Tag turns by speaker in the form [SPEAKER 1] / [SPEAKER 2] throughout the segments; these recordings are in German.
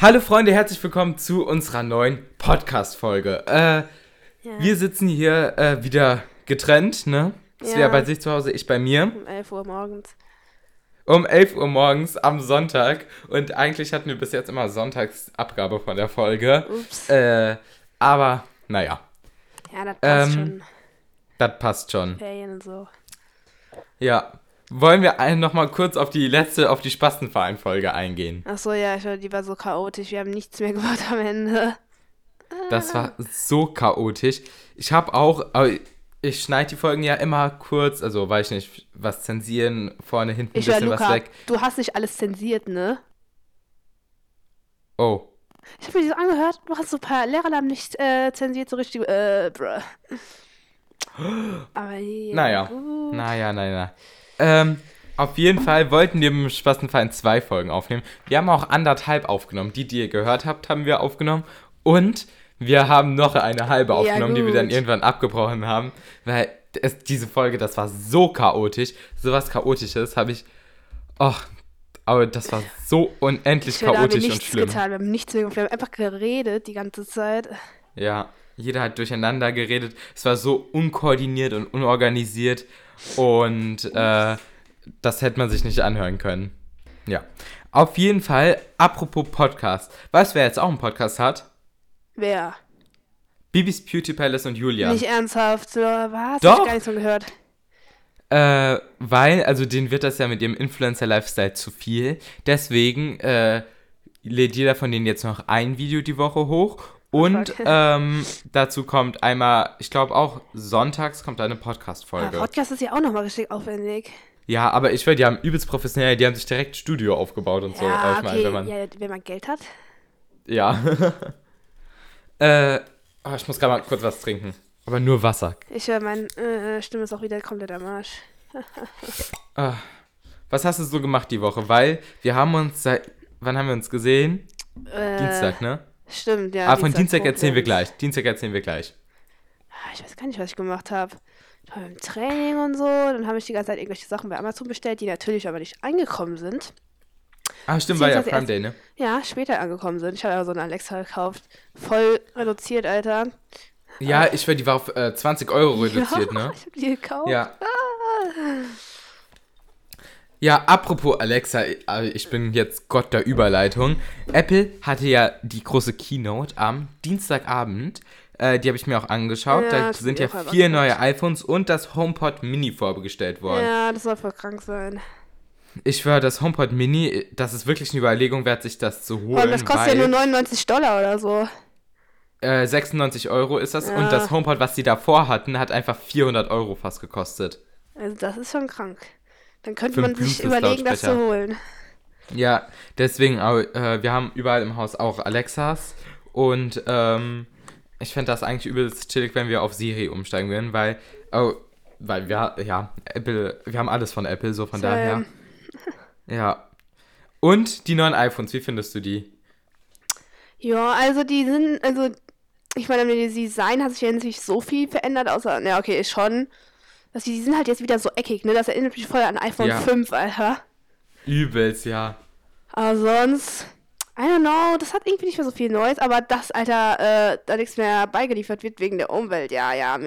[SPEAKER 1] Hallo Freunde, herzlich willkommen zu unserer neuen Podcast-Folge. Äh,
[SPEAKER 2] Ja.
[SPEAKER 1] Wir sitzen hier äh, wieder getrennt, ne? Svea
[SPEAKER 2] Ja.
[SPEAKER 1] bei sich zu Hause, ich bei mir.
[SPEAKER 2] Um 11 Uhr morgens.
[SPEAKER 1] Um 11 Uhr morgens am Sonntag. Und eigentlich hatten wir bis jetzt immer Sonntagsabgabe von der Folge.
[SPEAKER 2] Ups.
[SPEAKER 1] Äh, aber, naja,
[SPEAKER 2] ja, das passt
[SPEAKER 1] ähm,
[SPEAKER 2] schon.
[SPEAKER 1] das passt schon.
[SPEAKER 2] Ferien und so.
[SPEAKER 1] Ja. Wollen wir ein- noch mal kurz auf die letzte, auf die Spastenverein-Folge eingehen?
[SPEAKER 2] Achso, ja, ich, die war so chaotisch. Wir haben nichts mehr gemacht am Ende.
[SPEAKER 1] Das war so chaotisch. Ich habe auch, aber ich schneide die Folgen ja immer kurz, also weiß ich nicht, was zensieren, vorne, hinten ein bisschen was
[SPEAKER 2] Luca,
[SPEAKER 1] weg.
[SPEAKER 2] du hast nicht alles zensiert, ne?
[SPEAKER 1] Oh,
[SPEAKER 2] Ich habe mir so angehört, du hast so ein paar Lehrernamen nicht äh, zensiert, so richtig, äh, bruh. Aber ja,
[SPEAKER 1] naja.
[SPEAKER 2] gut.
[SPEAKER 1] Naja, naja. Ähm, auf jeden Fall wollten wir mit Spastenverein zwei Folgen aufnehmen. Wir haben auch anderthalb aufgenommen. Die, die ihr gehört habt, haben wir aufgenommen. Und wir haben noch eine halbe
[SPEAKER 2] Ja,
[SPEAKER 1] aufgenommen, die wir dann irgendwann abgebrochen haben. Weil es, diese Folge, das war so chaotisch. Sowas Chaotisches habe ich. Och, aber das war so unendlich
[SPEAKER 2] Ich
[SPEAKER 1] chaotisch und
[SPEAKER 2] nichts
[SPEAKER 1] schlimm.
[SPEAKER 2] getan, wir haben nichts gemacht, wir haben einfach geredet die ganze Zeit.
[SPEAKER 1] Ja, jeder hat durcheinander geredet. Es war so unkoordiniert und unorganisiert. Und äh, das hätte man sich nicht anhören können. Ja. Auf jeden Fall, apropos Podcast. Weißt du, wer jetzt auch einen Podcast hat?
[SPEAKER 2] Wer?
[SPEAKER 1] Bibis Beauty Palace und Julia.
[SPEAKER 2] Nicht ernsthaft, so, was?
[SPEAKER 1] Doch.
[SPEAKER 2] Hab ich gar nichts von gehört.
[SPEAKER 1] Äh, weil, also denen wird das ja mit ihrem Influencer-Lifestyle zu viel. Deswegen äh, lädt jeder von denen jetzt noch ein Video die Woche hoch. Und ähm, dazu kommt einmal, ich glaube auch sonntags kommt eine Podcast-Folge.
[SPEAKER 2] Podcast ist ja auch nochmal richtig aufwendig.
[SPEAKER 1] Ja, aber ich würde, die haben übelst professionell, die haben sich direkt Studio aufgebaut und so.
[SPEAKER 2] ja,
[SPEAKER 1] Äh, ich meine,
[SPEAKER 2] okay,
[SPEAKER 1] wenn man,
[SPEAKER 2] ja, wenn man Geld hat.
[SPEAKER 1] ja. äh, oh, ich muss gerade mal kurz was trinken. Aber nur Wasser.
[SPEAKER 2] Ich höre, meine äh, Stimme ist auch wieder komplett am Arsch.
[SPEAKER 1] Ah, was hast du so gemacht die Woche? Weil wir haben uns seit, wann haben wir uns gesehen?
[SPEAKER 2] Äh,
[SPEAKER 1] Dienstag, ne?
[SPEAKER 2] Stimmt, ja.
[SPEAKER 1] ah, von Dienstag erzählen wir gleich. Dienstag erzählen wir gleich.
[SPEAKER 2] Ah, Ich weiß gar nicht, was ich gemacht habe. Ich war im Training und so. Dann habe ich die ganze Zeit irgendwelche Sachen bei Amazon bestellt, die natürlich aber nicht angekommen sind.
[SPEAKER 1] Ah, stimmt, war ja Prime Day, ne?
[SPEAKER 2] Ja, später angekommen sind. Ich habe aber so eine Alexa gekauft. Voll reduziert, Alter.
[SPEAKER 1] Ja, ich war, die war auf äh, 20 Euro reduziert,
[SPEAKER 2] Ah. ja,
[SPEAKER 1] ne?
[SPEAKER 2] Ich habe die gekauft.
[SPEAKER 1] Ja. Ja, apropos Alexa, äh, ich bin jetzt Gott der Überleitung. Apple hatte ja die große Keynote am Dienstagabend. Äh, die habe ich mir auch angeschaut.
[SPEAKER 2] Ja,
[SPEAKER 1] da sind ja vier
[SPEAKER 2] geguckt.
[SPEAKER 1] neue iPhones und das HomePod Mini vorgestellt worden.
[SPEAKER 2] Ja, das soll voll krank sein.
[SPEAKER 1] Ich schwöre, das HomePod Mini, das ist wirklich eine Überlegung wert, sich das zu holen.
[SPEAKER 2] Und das kostet ja nur 99 Dollar oder so.
[SPEAKER 1] äh, 96 Euro ist das.
[SPEAKER 2] Ja.
[SPEAKER 1] Und das HomePod, was die davor hatten, hat einfach 400 Euro fast gekostet.
[SPEAKER 2] Also das ist schon krank. Dann könnte man sich überlegen, das zu holen.
[SPEAKER 1] Ja, deswegen, äh, wir haben überall im Haus auch Alexas und ähm, ich fände das eigentlich übelst chillig, wenn wir auf Siri umsteigen würden, weil, oh, weil wir, ja, Apple, wir haben alles von Apple, so von
[SPEAKER 2] So,
[SPEAKER 1] daher. Ja. Und die neuen iPhones, wie findest du die?
[SPEAKER 2] Ja, also die sind, also ich meine, das Design hat sich ja nicht so viel verändert, außer, ja, okay, schon. Dass die, die sind halt jetzt wieder so eckig, ne? Das erinnert mich voll an iPhone
[SPEAKER 1] Ja.
[SPEAKER 2] 5, Alter.
[SPEAKER 1] Übelst, ja.
[SPEAKER 2] Aber sonst, I don't know, das hat irgendwie nicht mehr so viel Neues, aber das, Alter, äh, da nichts mehr beigeliefert wird wegen der Umwelt, ja, ja,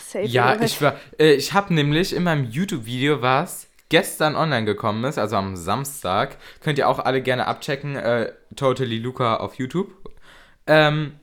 [SPEAKER 2] safe.
[SPEAKER 1] Ja, ich war, äh, ich habe nämlich in meinem YouTube-Video, was gestern online gekommen ist, also am Samstag, könnt ihr auch alle gerne abchecken, äh, Totally Luca auf YouTube. Ähm,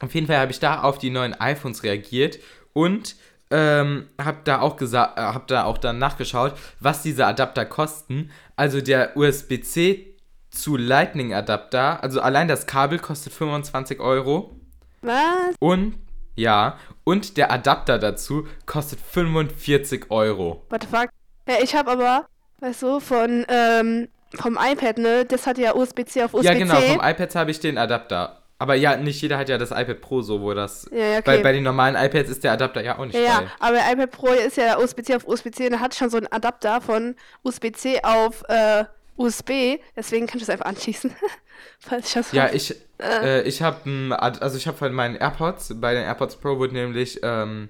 [SPEAKER 1] auf jeden Fall habe ich da auf die neuen iPhones reagiert und ähm, habe da auch gesagt, äh, habe da auch dann nachgeschaut, was diese Adapter kosten. Also der USB-C zu Lightning Adapter, also allein das Kabel kostet 25 Euro.
[SPEAKER 2] Was?
[SPEAKER 1] Und, ja, und der Adapter dazu kostet 45 Euro.
[SPEAKER 2] What the fuck? Ja, ich habe aber, weißt du, von, ähm, vom iPad, ne, das hat ja USB-C auf USB-C.
[SPEAKER 1] Ja, genau, vom iPad habe ich den Adapter. Aber ja, nicht jeder hat ja das iPad Pro so, wo das.
[SPEAKER 2] Ja, ja,
[SPEAKER 1] Bei,
[SPEAKER 2] okay.
[SPEAKER 1] bei den normalen iPads ist der Adapter ja auch nicht
[SPEAKER 2] Ja, ja, aber iPad Pro ist ja USB-C auf USB-C und da hat schon so einen Adapter von USB-C auf äh, USB, deswegen kann ich das einfach anschließen. Falls ich das
[SPEAKER 1] Ja, ich, äh, ich habe, also ich habe von meinen AirPods, bei den AirPods Pro wurde nämlich ähm,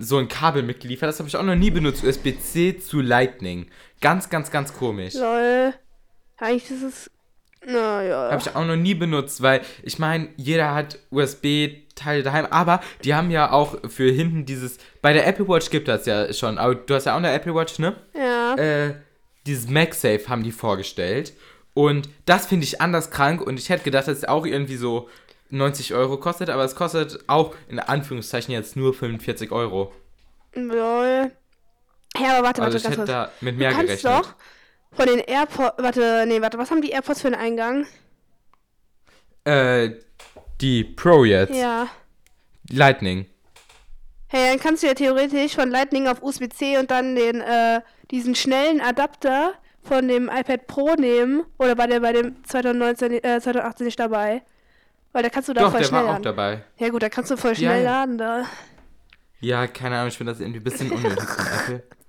[SPEAKER 1] so ein Kabel mitgeliefert, das habe ich auch noch nie benutzt, USB-C zu Lightning. Ganz, ganz, ganz komisch.
[SPEAKER 2] Lol. Eigentlich ist es Naja.
[SPEAKER 1] Habe ich auch noch nie benutzt, weil ich meine, jeder hat USB-Teile daheim, aber die haben ja auch für hinten dieses. Bei der Apple Watch gibt das ja schon, aber du hast ja auch eine Apple Watch, ne?
[SPEAKER 2] Ja.
[SPEAKER 1] Äh, dieses MagSafe haben die vorgestellt. Und das finde ich anders krank und ich hätte gedacht, dass es auch irgendwie so 90 Euro kostet, aber es kostet auch in Anführungszeichen jetzt nur 45 Euro.
[SPEAKER 2] Lol. Ja, aber warte,
[SPEAKER 1] Also
[SPEAKER 2] warte,
[SPEAKER 1] ich
[SPEAKER 2] ganz
[SPEAKER 1] hätte da mit
[SPEAKER 2] Du
[SPEAKER 1] mehr
[SPEAKER 2] kannst
[SPEAKER 1] gerechnet.
[SPEAKER 2] doch von den AirPods. Warte, nee, warte, was haben die AirPods für einen Eingang?
[SPEAKER 1] Äh, die Pro jetzt.
[SPEAKER 2] Ja.
[SPEAKER 1] Lightning.
[SPEAKER 2] Hey, dann kannst du ja theoretisch von Lightning auf USB-C und dann den, äh, diesen schnellen Adapter von dem iPad Pro nehmen. Oder bei, der, bei dem 2019, äh, 2018 nicht dabei. Weil da kannst du da
[SPEAKER 1] Doch,
[SPEAKER 2] voll
[SPEAKER 1] der
[SPEAKER 2] schnell
[SPEAKER 1] war auch
[SPEAKER 2] laden.
[SPEAKER 1] dabei.
[SPEAKER 2] Ja gut, da kannst du voll schnell
[SPEAKER 1] ja.
[SPEAKER 2] laden da.
[SPEAKER 1] Ja, keine Ahnung, ich finde das irgendwie ein bisschen unnötig von Apple.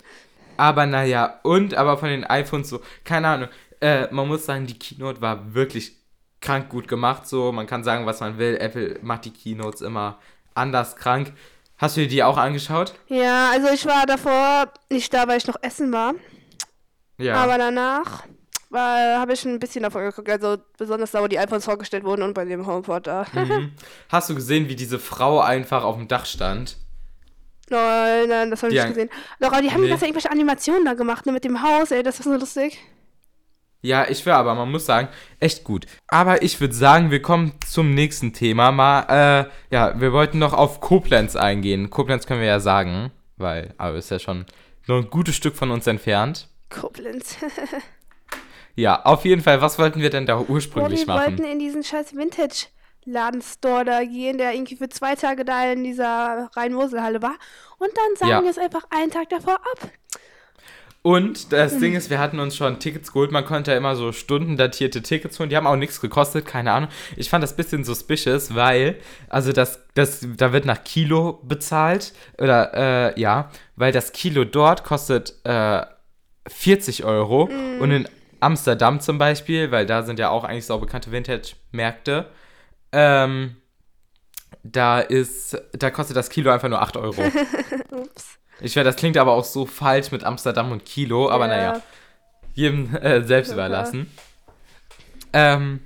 [SPEAKER 1] Aber naja, und aber von den iPhones so, keine Ahnung. Äh, man muss sagen, die Keynote war wirklich krank gut gemacht. So, man kann sagen, was man will. Apple macht die Keynotes immer anders krank. Hast du dir die auch angeschaut?
[SPEAKER 2] Ja, also ich war davor nicht da, weil ich noch essen war.
[SPEAKER 1] Ja.
[SPEAKER 2] Aber danach habe ich ein bisschen davon geguckt. Also besonders da, wo die iPhones vorgestellt wurden und bei dem HomePod da.
[SPEAKER 1] mhm. Hast du gesehen, wie diese Frau einfach auf dem Dach stand?
[SPEAKER 2] Nein, nein, das habe ich
[SPEAKER 1] Die
[SPEAKER 2] nicht gesehen. Doch, aber die haben
[SPEAKER 1] Nee.
[SPEAKER 2] Zeit irgendwelche Animationen da gemacht, ne, mit dem Haus, ey, das ist so lustig.
[SPEAKER 1] Ja, ich will aber, man muss sagen, echt gut. Aber ich würde sagen, wir kommen zum nächsten Thema. Mal, äh, ja, wir wollten noch auf Koblenz eingehen. Koblenz können wir ja sagen, weil, aber ist ja schon noch ein gutes Stück von uns entfernt.
[SPEAKER 2] Koblenz.
[SPEAKER 1] Ja, auf jeden Fall, was wollten wir denn da ursprünglich
[SPEAKER 2] wir
[SPEAKER 1] machen?
[SPEAKER 2] wollten in diesen scheiß Vintage-Ladenstore da gehen, der irgendwie für zwei Tage da in dieser Rhein-Mosel-Halle war. Und dann sagen
[SPEAKER 1] Ja.
[SPEAKER 2] wir es einfach einen Tag davor ab.
[SPEAKER 1] Und das Ding ist, wir hatten uns schon Tickets geholt. Man konnte ja immer so stundendatierte Tickets holen. Die haben auch nichts gekostet, keine Ahnung. Ich fand das ein bisschen suspicious, weil, also das, das, da wird nach Kilo bezahlt. Oder, äh, ja, weil das Kilo dort kostet äh, 40 Euro. Und in Amsterdam zum Beispiel, weil da sind ja auch eigentlich so bekannte Vintage-Märkte, ähm, da ist, da kostet das Kilo einfach nur 8 Euro.
[SPEAKER 2] Ups.
[SPEAKER 1] Ich weiß, das klingt aber auch so falsch mit Amsterdam und Kilo, aber
[SPEAKER 2] Ja.
[SPEAKER 1] naja, jedem äh, selbst
[SPEAKER 2] Ja,
[SPEAKER 1] überlassen. Ähm,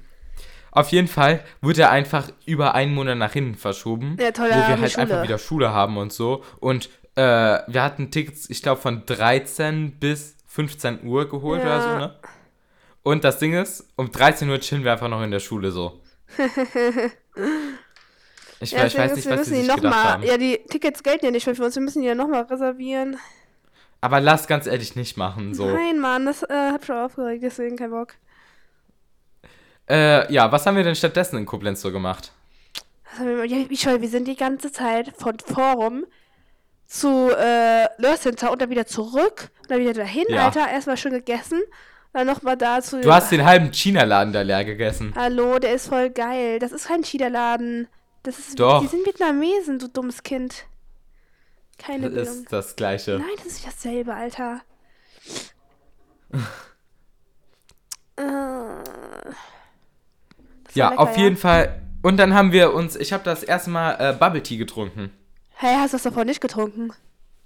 [SPEAKER 1] auf jeden Fall wurde er einfach über einen Monat nach hinten verschoben,
[SPEAKER 2] Ja, toll,
[SPEAKER 1] wo wir halt
[SPEAKER 2] Schule.
[SPEAKER 1] einfach wieder Schule haben und so. Und äh, wir hatten Tickets, ich glaube, von 13 bis 15 Uhr geholt
[SPEAKER 2] Ja.
[SPEAKER 1] oder so, ne? Und das Ding ist, um 13 Uhr chillen wir einfach noch in der Schule so. Ich,
[SPEAKER 2] Ja,
[SPEAKER 1] ich weiß nicht,
[SPEAKER 2] wir
[SPEAKER 1] was
[SPEAKER 2] müssen die
[SPEAKER 1] gedacht
[SPEAKER 2] nochmal.
[SPEAKER 1] haben.
[SPEAKER 2] Ja, die Tickets gelten ja nicht mehr für uns. Wir müssen die ja nochmal reservieren.
[SPEAKER 1] Aber lass ganz ehrlich nicht machen, so.
[SPEAKER 2] Nein, Mann, das äh, hat schon aufgeregt, deswegen kein Bock.
[SPEAKER 1] Äh, ja, was haben wir denn stattdessen in Koblenz so gemacht?
[SPEAKER 2] Wir- Ja, wie schön, wir sind die ganze Zeit von Forum zu äh, Lure Center und dann wieder zurück und dann wieder dahin,
[SPEAKER 1] Ja.
[SPEAKER 2] Alter. Erstmal schön gegessen, dann nochmal da zu.
[SPEAKER 1] Du hast den halben China-Laden da leer gegessen.
[SPEAKER 2] Hallo, der ist voll geil. Das ist kein China-Laden. Das ist.
[SPEAKER 1] Doch.
[SPEAKER 2] Die sind Vietnamesen, du dummes Kind. Keine
[SPEAKER 1] Das
[SPEAKER 2] Bildung.
[SPEAKER 1] ist das Gleiche.
[SPEAKER 2] Nein, das ist nicht dasselbe, Alter. äh, das
[SPEAKER 1] Ja,
[SPEAKER 2] lecker,
[SPEAKER 1] auf jeden Fall. Und dann haben wir uns, ich habe das erste Mal äh, Bubble Tea getrunken.
[SPEAKER 2] Hey, hast du das davor nicht getrunken?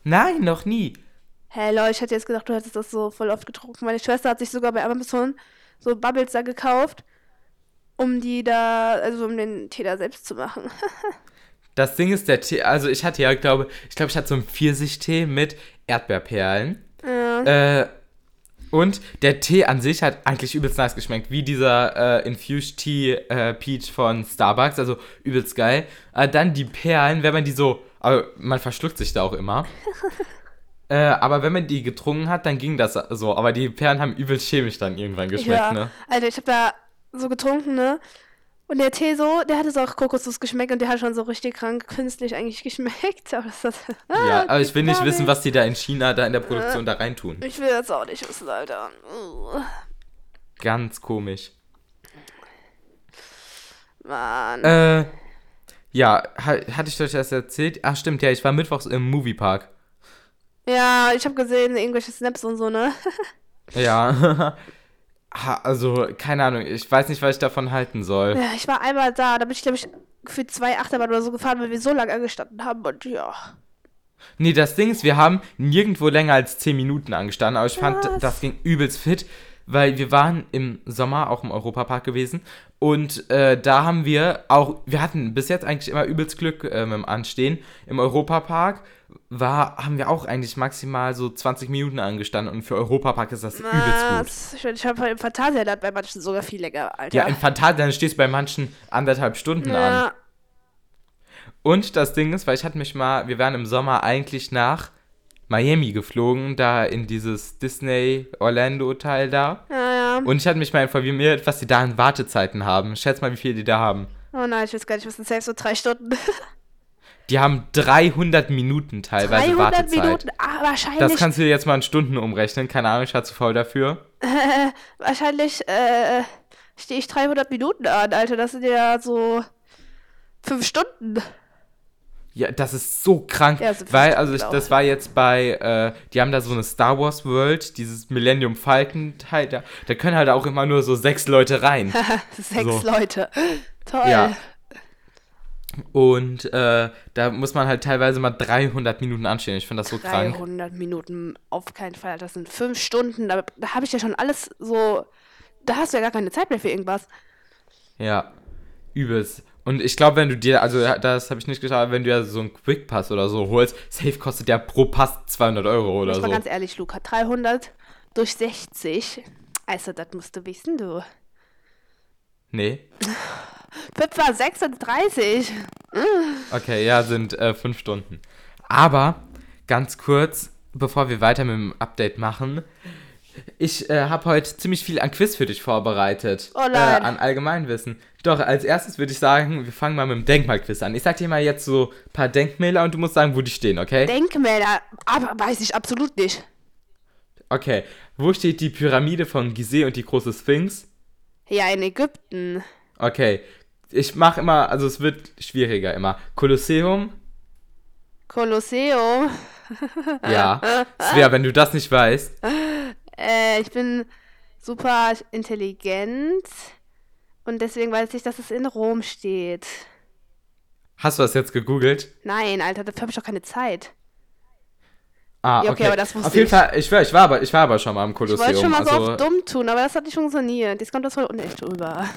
[SPEAKER 1] Nein, noch nie.
[SPEAKER 2] Hey, Leute, ich hätte jetzt gedacht, du hättest das so voll oft getrunken. Meine Schwester hat sich sogar bei Amazon so Bubbles da gekauft, um die da, also um den Tee da selbst zu machen.
[SPEAKER 1] Das Ding ist, der Tee, also ich hatte ja, glaube ich, glaube ich hatte so einen Pfirsichtee mit Erdbeerperlen.
[SPEAKER 2] ja.
[SPEAKER 1] Äh, und der Tee an sich hat eigentlich übelst nice geschmeckt, wie dieser äh, Infused Tea äh, Peach von Starbucks, also übelst geil. Äh, dann die Perlen, wenn man die so, aber man verschluckt sich da auch immer. äh, aber wenn man die getrunken hat, dann ging das so. Aber die Perlen haben übelst chemisch dann irgendwann geschmeckt,
[SPEAKER 2] ja.
[SPEAKER 1] ne?
[SPEAKER 2] Alter, ich hab da so getrunken, ne? Und der Tee so, der hatte so auch Kokosnuss geschmeckt und der hat schon so richtig krank künstlich eigentlich geschmeckt. Aber das hat.
[SPEAKER 1] Ja, aber ich will nicht wissen, was die da in China da in der Produktion da reintun.
[SPEAKER 2] Ich will das auch nicht wissen, Alter. Uh,
[SPEAKER 1] Ganz komisch.
[SPEAKER 2] Mann.
[SPEAKER 1] Äh, ja, ha hatte ich euch das erzählt? Ach stimmt, ja, ich war mittwochs im Moviepark.
[SPEAKER 2] Ja, ich hab gesehen, irgendwelche Snaps und so, ne?
[SPEAKER 1] Ja. Also, keine Ahnung, ich weiß nicht, was ich davon halten soll.
[SPEAKER 2] Ja, ich war einmal da, da bin ich, glaube ich, für zwei Achterbahn oder so gefahren, weil wir so lange angestanden haben und ja.
[SPEAKER 1] Nee, das Ding ist, wir haben nirgendwo länger als 10 Minuten angestanden, aber ich fand,
[SPEAKER 2] Was?
[SPEAKER 1] das ging übelst fit. weil wir waren im Sommer auch im Europapark gewesen und äh, da haben wir auch, wir hatten bis jetzt eigentlich immer übelst Glück äh, mit dem Anstehen. Im Europapark war, haben wir auch eigentlich maximal so 20 Minuten angestanden und für Europapark ist das übelst gut.
[SPEAKER 2] Ich, habe im Phantasialand bei manchen sogar viel länger, Alter.
[SPEAKER 1] Ja, im Phantasialand stehst du bei manchen anderthalb Stunden an.
[SPEAKER 2] Ja,
[SPEAKER 1] Und das Ding ist, weil ich hatte mich mal, wir wären im Sommer eigentlich nach Miami geflogen, da in dieses Disney Orlando Teil da.
[SPEAKER 2] ja, ja.
[SPEAKER 1] Und ich hatte mich mal informiert, was die da an Wartezeiten haben. Schätz mal, wie viel die da haben.
[SPEAKER 2] Oh nein, ich weiß gar nicht, was sind selbst so drei Stunden.
[SPEAKER 1] Die haben 300 Minuten teilweise
[SPEAKER 2] 300
[SPEAKER 1] Wartezeit.
[SPEAKER 2] Minuten, ah, wahrscheinlich,
[SPEAKER 1] Das kannst du dir jetzt mal in Stunden umrechnen. Keine Ahnung, ich war zu faul dafür.
[SPEAKER 2] wahrscheinlich, äh, stehe ich 300 Minuten an, Alter. Das sind ja so fünf Stunden.
[SPEAKER 1] Ja, das ist so krank,
[SPEAKER 2] Ja, so
[SPEAKER 1] weil, also ich, das war jetzt bei, äh, die haben da so eine Star Wars World, dieses Millennium Falcon Teil, da, da können halt auch immer nur so sechs Leute rein.
[SPEAKER 2] Sechs
[SPEAKER 1] So.
[SPEAKER 2] Leute. Toll.
[SPEAKER 1] Ja. Und äh, da muss man halt teilweise mal 300 Minuten anstehen. Ich finde das so krank.
[SPEAKER 2] 300 Minuten, auf keinen Fall. Das sind fünf Stunden. Da, da habe ich ja schon alles so. Da hast du ja gar keine Zeit mehr für irgendwas.
[SPEAKER 1] Ja, übelst. Und ich glaube, wenn du dir, also das habe ich nicht geschaut, wenn du ja so einen Quick Pass oder so holst, Safe kostet ja pro Pass 200 Euro oder
[SPEAKER 2] ich mal
[SPEAKER 1] so.
[SPEAKER 2] ganz ehrlich, Luca. 300 durch 60. Also, das musst du wissen, du.
[SPEAKER 1] Nee.
[SPEAKER 2] Pippa 36.
[SPEAKER 1] Okay, ja, sind äh, fünf Stunden. Aber ganz kurz, bevor wir weiter mit dem Update machen, ich äh, habe heute ziemlich viel an Quiz für dich vorbereitet.
[SPEAKER 2] Oh nein.
[SPEAKER 1] Äh, an Allgemeinwissen. Doch, als erstes würde ich sagen, wir fangen mal mit dem Denkmalquiz an. Ich sag dir mal jetzt so ein paar Denkmäler und du musst sagen, wo die stehen, okay?
[SPEAKER 2] Denkmäler. Aber weiß ich absolut nicht.
[SPEAKER 1] okay. Wo steht die Pyramide von Gizeh und die große Sphinx?
[SPEAKER 2] Ja, in Ägypten.
[SPEAKER 1] Okay. Ich mache immer, also es wird schwieriger immer. Kolosseum?
[SPEAKER 2] Kolosseum.
[SPEAKER 1] Ja. Svea, wenn du das nicht weißt.
[SPEAKER 2] Äh, ich bin super intelligent. Und deswegen weiß ich, dass es in Rom steht.
[SPEAKER 1] Hast du das jetzt gegoogelt?
[SPEAKER 2] Nein, Alter, dafür habe ich doch keine Zeit.
[SPEAKER 1] Ah,
[SPEAKER 2] Ja,
[SPEAKER 1] okay.
[SPEAKER 2] okay, aber das wusste
[SPEAKER 1] Auf jeden
[SPEAKER 2] ich.
[SPEAKER 1] Fall, ich, war, ich, war aber, ich war aber schon mal im
[SPEAKER 2] Ich
[SPEAKER 1] Kolosseum.
[SPEAKER 2] wollte schon mal so
[SPEAKER 1] also,
[SPEAKER 2] auf dumm tun, aber das hat nicht funktioniert. Jetzt kommt das voll unecht rüber.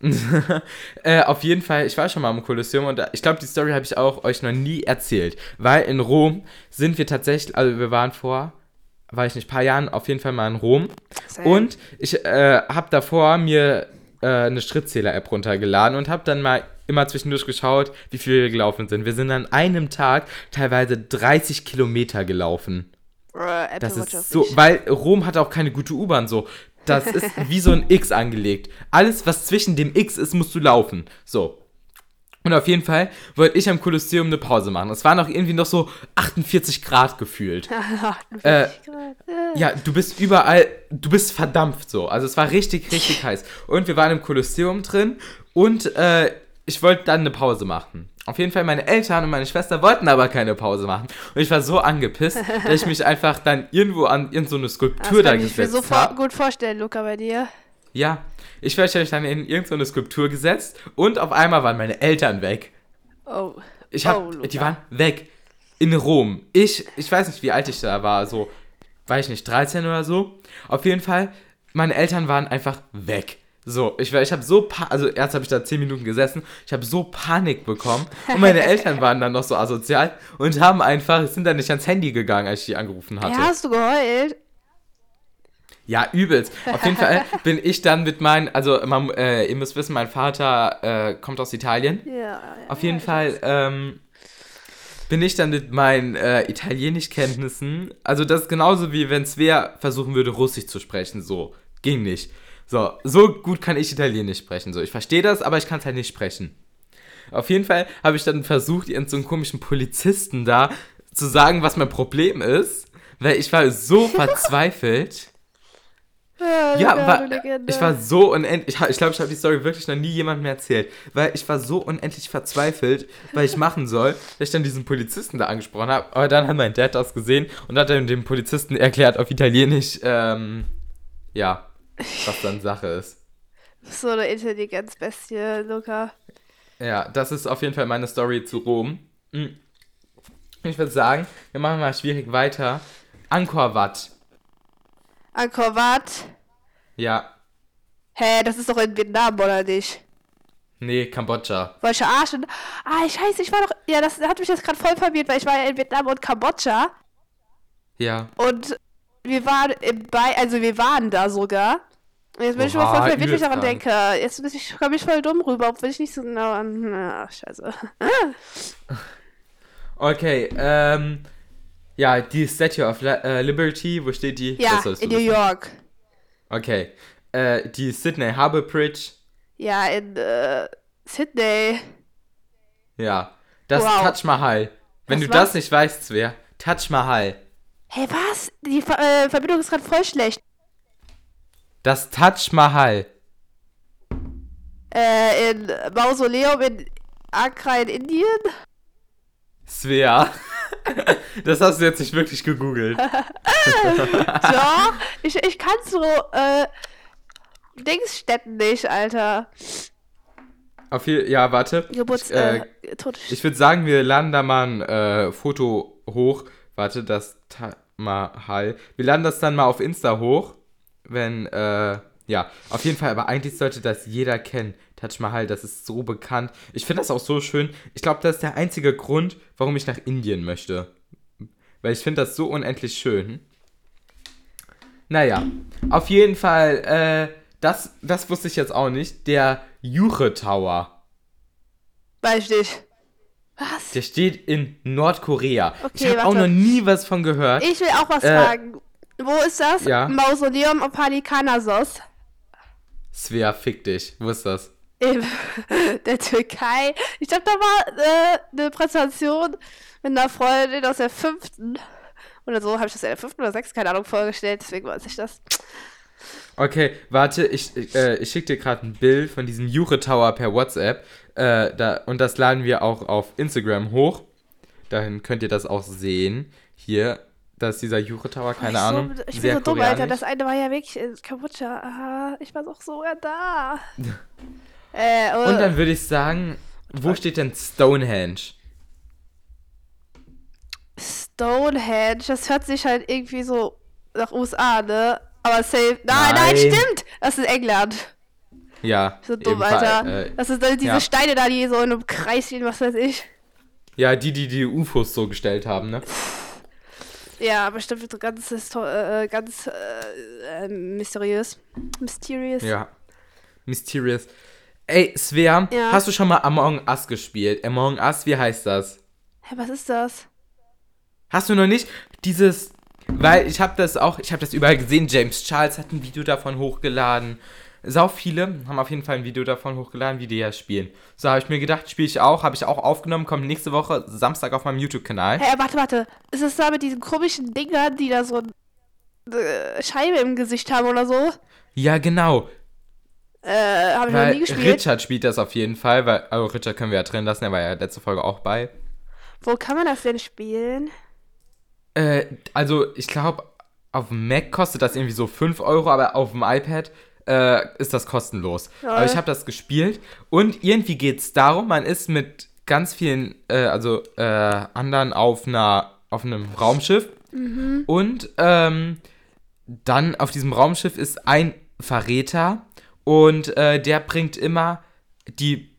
[SPEAKER 1] äh, auf jeden Fall, ich war schon mal im Kolosseum und ich glaube, die Story habe ich auch euch noch nie erzählt. Weil in Rom sind wir tatsächlich, also wir waren vor, war ich nicht, paar Jahren auf jeden Fall mal in Rom.
[SPEAKER 2] Same.
[SPEAKER 1] Und ich äh, habe davor mir äh, eine Schrittzähler-App runtergeladen und habe dann mal immer zwischendurch geschaut, wie viel wir gelaufen sind. Wir sind an einem Tag teilweise 30 Kilometer gelaufen.
[SPEAKER 2] Apple
[SPEAKER 1] Das ist so, weil Rom hat auch keine gute U-Bahn so. Das ist wie so ein X angelegt. Alles, was zwischen dem X ist, musst du laufen. So. Und auf jeden Fall wollte ich am Kolosseum eine Pause machen. Es waren auch irgendwie noch so 48 Grad gefühlt.
[SPEAKER 2] 48
[SPEAKER 1] äh,
[SPEAKER 2] Grad.
[SPEAKER 1] Ja, du bist überall, du bist verdampft so. Also es war richtig, richtig heiß. Und wir waren im Kolosseum drin und äh, ich wollte dann eine Pause machen. Auf jeden Fall, meine Eltern und meine Schwester wollten aber keine Pause machen. Und ich war so angepisst, dass ich mich einfach dann irgendwo an irgendeine so eine
[SPEAKER 2] Das
[SPEAKER 1] Skulptur da
[SPEAKER 2] kann ich mir
[SPEAKER 1] gesetzt
[SPEAKER 2] so
[SPEAKER 1] habe.
[SPEAKER 2] gut vorstellen, Luca, bei dir.
[SPEAKER 1] Ja, ich war mich dann in irgendeine so Skulptur gesetzt und auf einmal waren meine Eltern weg.
[SPEAKER 2] Oh.
[SPEAKER 1] Ich hab,
[SPEAKER 2] Oh,
[SPEAKER 1] die waren weg. In Rom. Ich, ich weiß nicht, wie alt ich da war, so, weiß ich nicht, 13 oder so. Auf jeden Fall, meine Eltern waren einfach weg. So, ich, ich habe so, pa also erst habe ich da 10 Minuten gesessen, ich habe so Panik bekommen und meine Eltern waren dann noch so asozial und haben einfach, sind dann nicht ans Handy gegangen, als ich die angerufen hatte.
[SPEAKER 2] Ja, hast du geheult?
[SPEAKER 1] Ja, übelst. Auf jeden Fall bin ich dann mit meinen, also man, äh, ihr müsst wissen, mein Vater äh, kommt aus Italien.
[SPEAKER 2] Ja. ja
[SPEAKER 1] Auf jeden
[SPEAKER 2] ich
[SPEAKER 1] Fall ähm, bin ich dann mit meinen äh, Italienischkenntnissen, also das ist genauso wie wenn Svea versuchen würde, Russisch zu sprechen, so, ging nicht. So, so gut kann ich Italienisch sprechen, so, ich verstehe das, aber ich kann es halt nicht sprechen. Auf jeden Fall habe ich dann versucht, irgend so einen komischen Polizisten da zu sagen, was mein Problem ist, weil ich war so verzweifelt.
[SPEAKER 2] Ja,
[SPEAKER 1] Ja, war, ich war so unendlich, ich glaube, ich, glaub, ich habe die Story wirklich noch nie jemandem erzählt, weil ich war so unendlich verzweifelt, weil ich machen soll, dass ich dann diesen Polizisten da angesprochen habe, aber dann hat mein Dad das gesehen und hat dann dem Polizisten erklärt auf Italienisch, ähm, ja, was dann Sache ist.
[SPEAKER 2] So eine Intelligenzbestie, Luca.
[SPEAKER 1] Ja, das ist auf jeden Fall meine Story zu Rom. Mm. Ich würde sagen, wir machen mal schwierig weiter. Angkor Wat.
[SPEAKER 2] Angkor Wat.
[SPEAKER 1] Ja.
[SPEAKER 2] Hä, das ist doch in Vietnam, oder nicht?
[SPEAKER 1] Nee, Kambodscha.
[SPEAKER 2] Wollte ich verarschen? Ah, scheiße, ich war doch. Ja, das hat mich jetzt gerade voll verwirrt, weil ich war ja in Vietnam und Kambodscha.
[SPEAKER 1] Ja.
[SPEAKER 2] Und wir waren im bei, also wir waren da sogar. Jetzt bin ich schon voll verwirrt, wenn ich
[SPEAKER 1] übelst
[SPEAKER 2] daran denke. Jetzt bin ich, komm ich voll dumm rüber, obwohl ich nicht so genau an. Na, scheiße.
[SPEAKER 1] Okay, ähm. Ja, die Statue of äh, Liberty, wo steht die?
[SPEAKER 2] Ja,
[SPEAKER 1] Das
[SPEAKER 2] in New
[SPEAKER 1] wissen.
[SPEAKER 2] York.
[SPEAKER 1] Okay. Äh, die Sydney Harbour Bridge.
[SPEAKER 2] Ja, in äh, Sydney.
[SPEAKER 1] Ja. Das
[SPEAKER 2] Wow.
[SPEAKER 1] Taj Mahal. Wenn
[SPEAKER 2] Was
[SPEAKER 1] du das
[SPEAKER 2] war's?
[SPEAKER 1] nicht weißt, wer? Taj Mahal.
[SPEAKER 2] Hey, was? Die Ver äh, Verbindung ist gerade voll schlecht.
[SPEAKER 1] Das Taj Mahal.
[SPEAKER 2] Äh, in Mausoleum in Agra in Indien?
[SPEAKER 1] Svea. das hast du jetzt nicht wirklich gegoogelt.
[SPEAKER 2] Ja, ich, ich kann so, äh, Dingsstätten nicht, Alter.
[SPEAKER 1] Auf jeden Ja, warte.
[SPEAKER 2] Geburts,
[SPEAKER 1] Ich, äh,
[SPEAKER 2] äh,
[SPEAKER 1] Ich würde sagen, wir laden da mal ein äh, Foto hoch. Warte, das Taj Mahal. Wir laden das dann mal auf Insta hoch. Wenn, äh, ja, auf jeden Fall, aber eigentlich sollte das jeder kennen. Taj Mahal, das ist so bekannt. Ich finde das auch so schön. Ich glaube, das ist der einzige Grund, warum ich nach Indien möchte. Weil ich finde das so unendlich schön. Naja, auf jeden Fall, äh, das, das wusste ich jetzt auch nicht. Der Juche Tower.
[SPEAKER 2] Weiß ich. Was?
[SPEAKER 1] Der steht in Nordkorea. ich
[SPEAKER 2] Okay,
[SPEAKER 1] habe auch noch nie was von gehört.
[SPEAKER 2] Ich will auch was
[SPEAKER 1] Äh,
[SPEAKER 2] fragen. Wo ist das?
[SPEAKER 1] ja.
[SPEAKER 2] Mausoleum auf Palikanasos.
[SPEAKER 1] Svea, fick dich. Wo ist das?
[SPEAKER 2] In der Türkei. Ich glaube, da war äh, eine Präsentation mit einer Freundin aus der fünften. Oder so habe ich das in der fünften oder sechsten, keine Ahnung, vorgestellt. Deswegen weiß ich das.
[SPEAKER 1] Okay, warte, ich, äh, ich schicke dir gerade ein Bild von diesem Juche Tower per WhatsApp. Äh, da, und das laden wir auch auf Instagram hoch. Dahin könnt ihr das auch sehen. Hier, da ist dieser Juche Tower, keine
[SPEAKER 2] ich
[SPEAKER 1] Ahnung.
[SPEAKER 2] So, ich bin so dumm, Alter. Das eine war ja wirklich in Kambodscha. Aha, ich war doch sogar da. äh, oh,
[SPEAKER 1] Und dann würde ich sagen, wo steht denn Stonehenge?
[SPEAKER 2] Stonehenge, das hört sich halt irgendwie so nach USA, ne? Aber safe. Nein, nein,
[SPEAKER 1] Nein.
[SPEAKER 2] stimmt! Das ist England.
[SPEAKER 1] Ja,
[SPEAKER 2] So dumm, Alter.
[SPEAKER 1] Äh,
[SPEAKER 2] das sind dann diese
[SPEAKER 1] ja.
[SPEAKER 2] Steine da, die so in einem Kreis stehen, was weiß ich.
[SPEAKER 1] ja, die, die die UFOs so gestellt haben, ne?
[SPEAKER 2] Ja, bestimmt wird so ganz, histo- äh, ganz äh, äh, mysteriös. Mysterious.
[SPEAKER 1] Ja. Mysterious. Ey, Svea,
[SPEAKER 2] Ja.
[SPEAKER 1] hast du schon mal Among Us gespielt? Among Us, wie heißt das?
[SPEAKER 2] Hä, was ist das?
[SPEAKER 1] Hast du noch nicht? Dieses, weil ich habe das auch, ich habe das überall gesehen. James Charles hat ein Video davon hochgeladen. Sau viele haben auf jeden Fall ein Video davon hochgeladen, wie die ja spielen. So habe ich mir gedacht, spiele ich auch, habe ich auch aufgenommen, kommt nächste Woche Samstag auf meinem YouTube-Kanal.
[SPEAKER 2] Hä, warte, warte. Ist das da mit diesen komischen Dingern, die da so eine Scheibe im Gesicht haben oder so?
[SPEAKER 1] Ja, genau.
[SPEAKER 2] Äh, habe ich noch
[SPEAKER 1] Weil
[SPEAKER 2] nie gespielt.
[SPEAKER 1] Richard spielt das auf jeden Fall, weil, also Richard können wir ja drin lassen, er war ja letzte Folge auch bei.
[SPEAKER 2] Wo kann man das denn spielen?
[SPEAKER 1] Äh, also ich glaube, auf dem Mac kostet das irgendwie so 5 Euro, aber auf dem iPad äh, ist das kostenlos.
[SPEAKER 2] Lol.
[SPEAKER 1] Aber ich habe das gespielt und irgendwie geht es darum, man ist mit ganz vielen, äh, also äh, anderen auf einer, auf einem Raumschiff und ähm, dann auf diesem Raumschiff ist ein Verräter und äh, der bringt immer die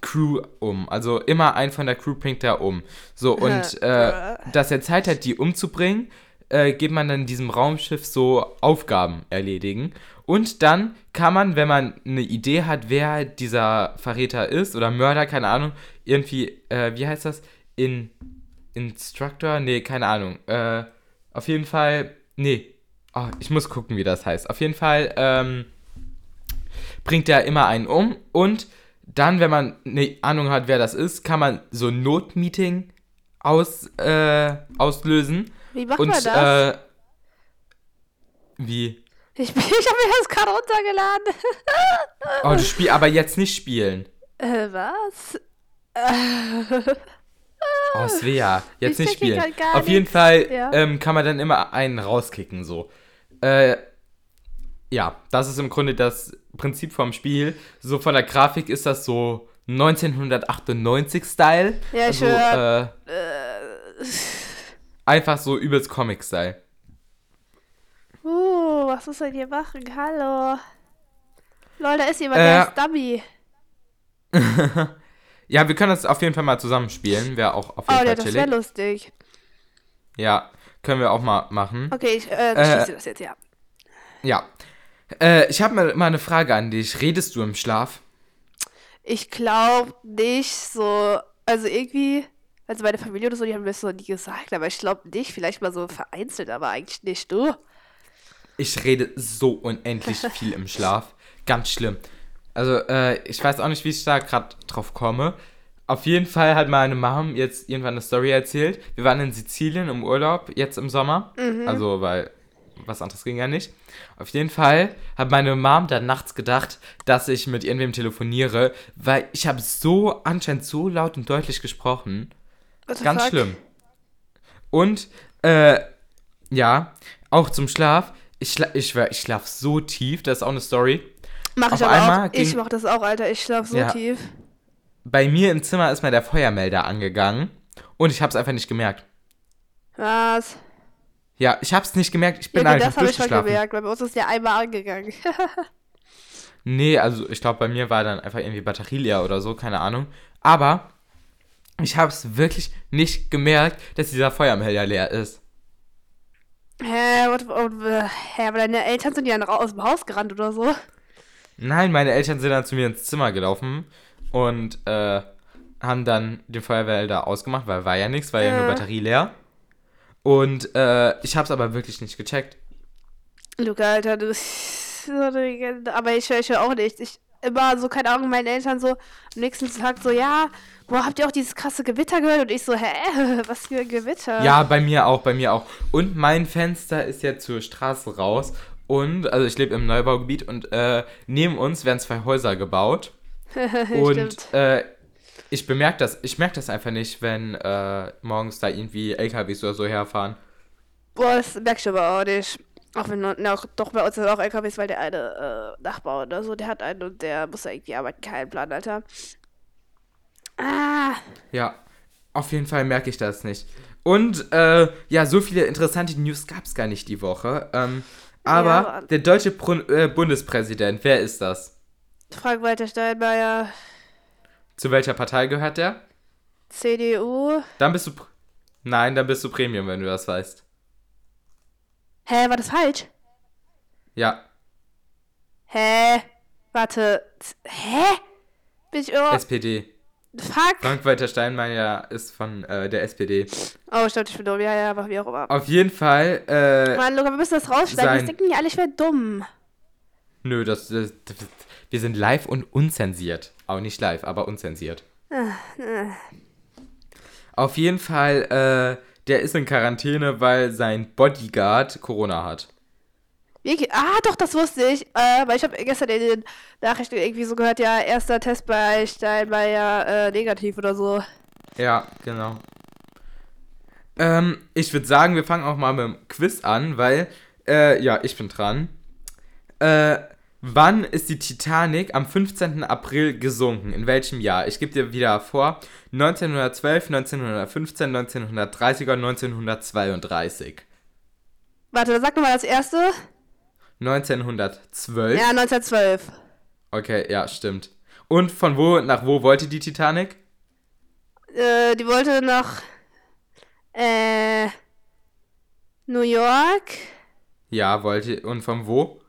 [SPEAKER 1] Crew um. Also immer ein von der Crew bringt er um. So, und äh, dass er Zeit hat, die umzubringen, äh, geht man dann in diesem Raumschiff so Aufgaben erledigen. Und dann kann man, wenn man eine Idee hat, wer dieser Verräter ist oder Mörder, keine Ahnung, irgendwie, äh, wie heißt das? In Instructor? Nee, keine Ahnung. Äh, auf jeden Fall, nee. Oh, ich muss gucken, wie das heißt. Auf jeden Fall, ähm, bringt er immer einen um und dann, wenn man eine Ahnung hat, wer das ist, kann man so ein Notmeeting aus, äh, auslösen.
[SPEAKER 2] Wie macht
[SPEAKER 1] und,
[SPEAKER 2] man das?
[SPEAKER 1] Äh, wie?
[SPEAKER 2] Ich bin, ich habe mir das gerade runtergeladen.
[SPEAKER 1] Oh, du spielst aber jetzt nicht spielen.
[SPEAKER 2] äh, was?
[SPEAKER 1] Oh, Svea, jetzt
[SPEAKER 2] Ich
[SPEAKER 1] nicht spielen. Auf jeden
[SPEAKER 2] nix.
[SPEAKER 1] Fall
[SPEAKER 2] Ja.
[SPEAKER 1] ähm, kann man dann immer einen rauskicken, so. Äh, ja, das ist im Grunde das Prinzip vom Spiel. So von der Grafik ist das so 1998-Style.
[SPEAKER 2] Ja, ich
[SPEAKER 1] also,
[SPEAKER 2] hör-
[SPEAKER 1] äh, einfach so übelst Comic-Style.
[SPEAKER 2] Was muss man hier machen? Hallo. Lol, da ist jemand,
[SPEAKER 1] Äh.
[SPEAKER 2] der ist Dummy.
[SPEAKER 1] ja, wir können das auf jeden Fall mal zusammenspielen. Wäre auch auf jeden
[SPEAKER 2] Oh,
[SPEAKER 1] Fall
[SPEAKER 2] ja, das wäre lustig.
[SPEAKER 1] Ja, können wir auch mal machen.
[SPEAKER 2] Okay, ich äh,
[SPEAKER 1] Äh.
[SPEAKER 2] schließe das jetzt, ja.
[SPEAKER 1] Ja. Äh, ich habe mal, mal eine Frage an dich. Redest du im Schlaf?
[SPEAKER 2] Ich glaube nicht so, also irgendwie, also meine Familie oder so, die haben mir das so nie gesagt, aber ich glaube nicht, vielleicht mal so vereinzelt, aber eigentlich nicht, du.
[SPEAKER 1] Ich rede so unendlich viel im Schlaf. Ganz schlimm. Also, äh, ich weiß auch nicht, wie ich da gerade drauf komme. Auf jeden Fall hat meine Mom jetzt irgendwann eine Story erzählt. Wir waren in Sizilien im Urlaub, jetzt im Sommer. Also, weil was anderes ging ja nicht. Auf jeden Fall hat meine Mom dann nachts gedacht, dass ich mit irgendwem telefoniere, weil ich habe so anscheinend so laut und deutlich gesprochen. Ganz
[SPEAKER 2] fuck?
[SPEAKER 1] schlimm. Und, äh, ja, auch zum Schlaf. Ich, schla ich, ich schlaf so tief, das ist auch eine Story.
[SPEAKER 2] Mach
[SPEAKER 1] Auf
[SPEAKER 2] ich aber
[SPEAKER 1] einmal
[SPEAKER 2] auch. Ich mach das auch, Alter. Ich schlaf so
[SPEAKER 1] Ja.
[SPEAKER 2] tief.
[SPEAKER 1] Bei mir im Zimmer ist mal der Feuermelder angegangen und ich habe es einfach nicht gemerkt.
[SPEAKER 2] Was?
[SPEAKER 1] Ja, ich habe es nicht gemerkt, ich bin
[SPEAKER 2] Ja,
[SPEAKER 1] einfach
[SPEAKER 2] das habe ich mal gemerkt, weil bei uns ist der einmal angegangen.
[SPEAKER 1] Nee, also ich glaube, bei mir war dann einfach irgendwie Batterie leer oder so, keine Ahnung. Aber ich habe es wirklich nicht gemerkt, dass dieser Feuermelder leer ist.
[SPEAKER 2] Hä, what, und, äh, hä, aber deine Eltern sind ja aus dem Haus gerannt oder so.
[SPEAKER 1] Nein, meine Eltern sind dann zu mir ins Zimmer gelaufen und äh, haben dann den Feuermelder ausgemacht, weil war ja nichts, war ja, nur
[SPEAKER 2] Ja.
[SPEAKER 1] Batterie leer. Und äh, ich habe es aber wirklich nicht gecheckt.
[SPEAKER 2] Luca, Alter, du. Aber ich höre ich hör auch nicht. Ich immer so, keine Ahnung, meine Eltern so am nächsten Tag so, ja, boah, habt ihr auch dieses krasse Gewitter gehört? Und ich so, hä, was für ein Gewitter?
[SPEAKER 1] Ja, bei mir auch, bei mir auch. Und mein Fenster ist ja zur Straße raus. Und, also ich lebe im Neubaugebiet und äh, neben uns werden zwei Häuser gebaut. Und äh, ich bemerke das, ich merke das einfach nicht, wenn äh, morgens da irgendwie LKWs oder so herfahren.
[SPEAKER 2] Boah, das merk ich aber auch nicht. Auch wenn, na, doch bei uns sind auch LKWs, weil der eine äh, Nachbar oder so, der hat einen und der muss da irgendwie arbeiten. Kein Plan, Alter. Ah,
[SPEAKER 1] Ja, auf jeden Fall merke ich das nicht. Und äh, ja, so viele interessante News gab es gar nicht die Woche. Ähm, aber
[SPEAKER 2] Ja,
[SPEAKER 1] der deutsche Prun äh, Bundespräsident, wer ist das?
[SPEAKER 2] Frank-Walter Steinmeier,
[SPEAKER 1] Zu welcher Partei gehört der?
[SPEAKER 2] CDU.
[SPEAKER 1] Dann bist du. Nein, dann bist du Premium, wenn du das weißt.
[SPEAKER 2] Hä, war das falsch?
[SPEAKER 1] Ja,
[SPEAKER 2] Hä? Warte. Hä? Bin ich irre?
[SPEAKER 1] SPD.
[SPEAKER 2] Fuck.
[SPEAKER 1] Frank-Walter Steinmeier ist von äh, der SPD.
[SPEAKER 2] Oh, stimmt, ich bin dumm. Ja, ja, aber wie auch immer.
[SPEAKER 1] Auf jeden Fall, äh,
[SPEAKER 2] Mann, Luca, wir müssen das rausschneiden. Jetzt denken die alle, ich wäre dumm.
[SPEAKER 1] nö, das, das, das, wir sind live und unzensiert. Auch nicht live, aber unzensiert. Auf jeden Fall, äh, der ist in Quarantäne, weil sein Bodyguard Corona hat.
[SPEAKER 2] Wie, ah, doch, das wusste ich. Äh, weil ich habe gestern in den Nachrichten irgendwie so gehört, ja, erster Test bei Steinmeier äh, negativ oder so.
[SPEAKER 1] Ja, genau. Ähm, ich würde sagen, wir fangen auch mal mit dem Quiz an, weil, äh, ja, ich bin dran. Äh, wann ist die Titanic am 15. April gesunken? In welchem Jahr? Ich gebe dir wieder vor. 1912, 1915, 1930 oder 1932.
[SPEAKER 2] Warte, sag nochmal das erste.
[SPEAKER 1] 1912?
[SPEAKER 2] Ja, 1912.
[SPEAKER 1] Okay, ja, stimmt. Und von wo nach wo wollte die Titanic?
[SPEAKER 2] Äh, die wollte nach äh, New York
[SPEAKER 1] Ja, wollte. Und von wo?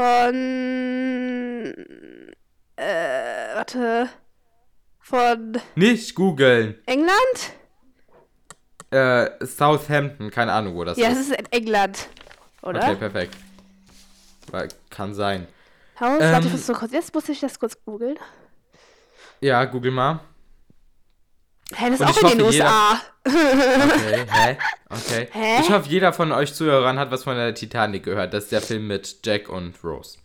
[SPEAKER 2] Von äh, warte von
[SPEAKER 1] Nicht googeln.
[SPEAKER 2] England?
[SPEAKER 1] Äh, Southampton, keine Ahnung, wo das
[SPEAKER 2] Ja,
[SPEAKER 1] ist.
[SPEAKER 2] das ist in England, oder?
[SPEAKER 1] Okay, perfekt. Kann sein.
[SPEAKER 2] Haus,
[SPEAKER 1] Ähm,
[SPEAKER 2] warte, ich muss so kurz, jetzt muss ich das kurz googeln.
[SPEAKER 1] Ja, google mal.
[SPEAKER 2] Hä, das ist auch
[SPEAKER 1] ich
[SPEAKER 2] in den
[SPEAKER 1] hoffe, jeder-
[SPEAKER 2] USA.
[SPEAKER 1] Okay, hä? Okay.
[SPEAKER 2] Hä?
[SPEAKER 1] Ich hoffe, jeder von euch Zuhörern hat was von der Titanic gehört. Das ist der Film mit Jack und Rose.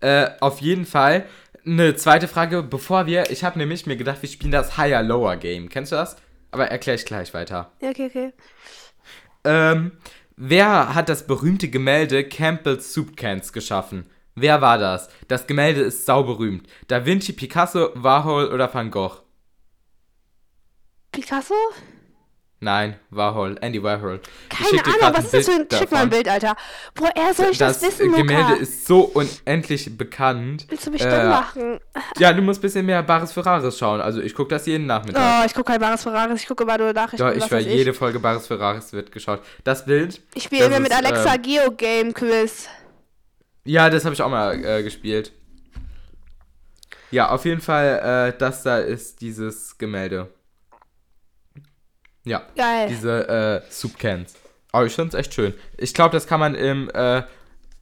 [SPEAKER 1] Äh, auf jeden Fall eine zweite Frage, bevor wir. Ich habe nämlich mir gedacht, wir spielen das Higher Lower Game. Kennst du das? Aber erkläre ich gleich weiter.
[SPEAKER 2] Ja, okay, okay.
[SPEAKER 1] Ähm, wer hat das berühmte Gemälde Campbell's Soup Cans geschaffen? Wer war das? Das Gemälde ist sauberühmt. Da Vinci, Picasso, Warhol oder Van Gogh?
[SPEAKER 2] Picasso?
[SPEAKER 1] Nein, Warhol, Andy Warhol.
[SPEAKER 2] Keine Ahnung, was ist das für ein... Schick mal ein. Bild, Alter. Woher soll ich das,
[SPEAKER 1] Das
[SPEAKER 2] wissen,
[SPEAKER 1] Gemälde
[SPEAKER 2] Luca?
[SPEAKER 1] ist so unendlich bekannt.
[SPEAKER 2] Willst du mich
[SPEAKER 1] Äh,
[SPEAKER 2] dumm machen?
[SPEAKER 1] Ja, du musst ein bisschen mehr Bares Ferraris schauen. Also ich gucke das jeden Nachmittag.
[SPEAKER 2] Oh, ich gucke kein Bares Ferraris, ich gucke immer nur Nachrichten.
[SPEAKER 1] Doch,
[SPEAKER 2] und
[SPEAKER 1] ich weiß jede Folge Bares Ferraris wird geschaut. Das Bild,
[SPEAKER 2] Ich spiele
[SPEAKER 1] das
[SPEAKER 2] immer mit Alexa
[SPEAKER 1] ähm,
[SPEAKER 2] Geogame Quiz.
[SPEAKER 1] ja, das habe ich auch mal äh, gespielt. Ja, auf jeden Fall, äh, das da ist dieses Gemälde. Ja,
[SPEAKER 2] Geil.
[SPEAKER 1] diese äh, Soup Cans. Aber ich finde es echt schön. Ich glaube, das kann man im äh,